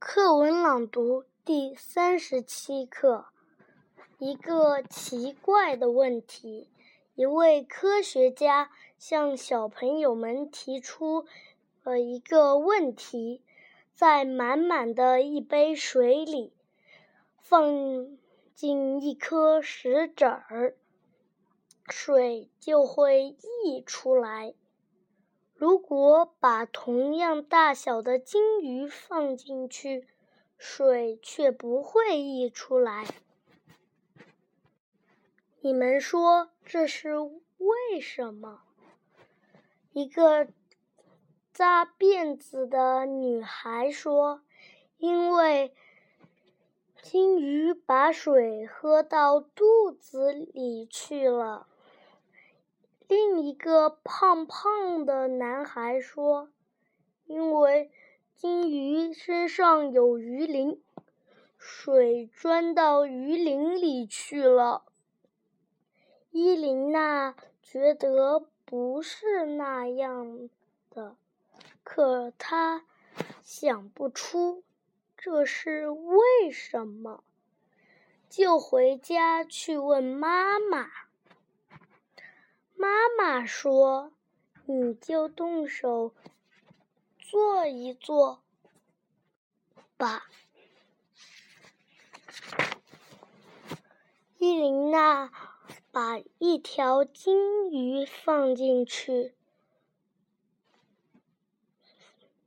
课文朗读第三十七课：一个奇怪的问题。一位科学家向小朋友们提出了一个问题：在满满的一杯水里放进一颗石子儿，水就会溢出来。如果把同样大小的金鱼放进去，水却不会溢出来。你们说这是为什么？一个扎辫子的女孩说：“因为金鱼把水喝到肚子里去了。”另一个胖胖的男孩说：“因为金鱼身上有鱼鳞，水钻到鱼鳞里去了。”伊琳娜觉得不是那样的，可她想不出这是为什么，就回家去问妈妈。妈妈说：“你就动手做一做吧。”伊琳娜把一条金鱼放进去，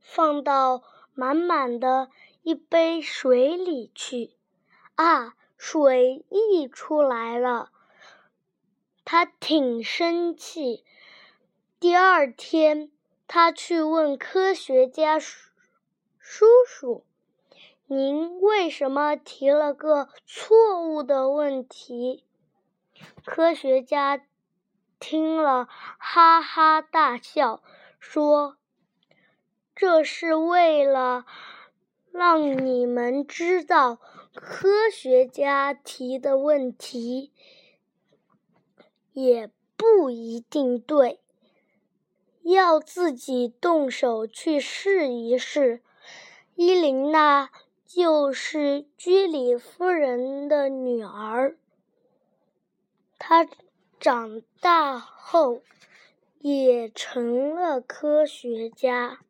放到满满的一杯水里去。啊，水溢出来了。他挺生气。第二天，他去问科学家叔叔：“您为什么提了个错误的问题？”科学家听了，哈哈大笑，说：“这是为了让你们知道，科学家提的问题。”也不一定对，要自己动手去试一试。伊琳娜就是居里夫人的女儿，她长大后也成了科学家。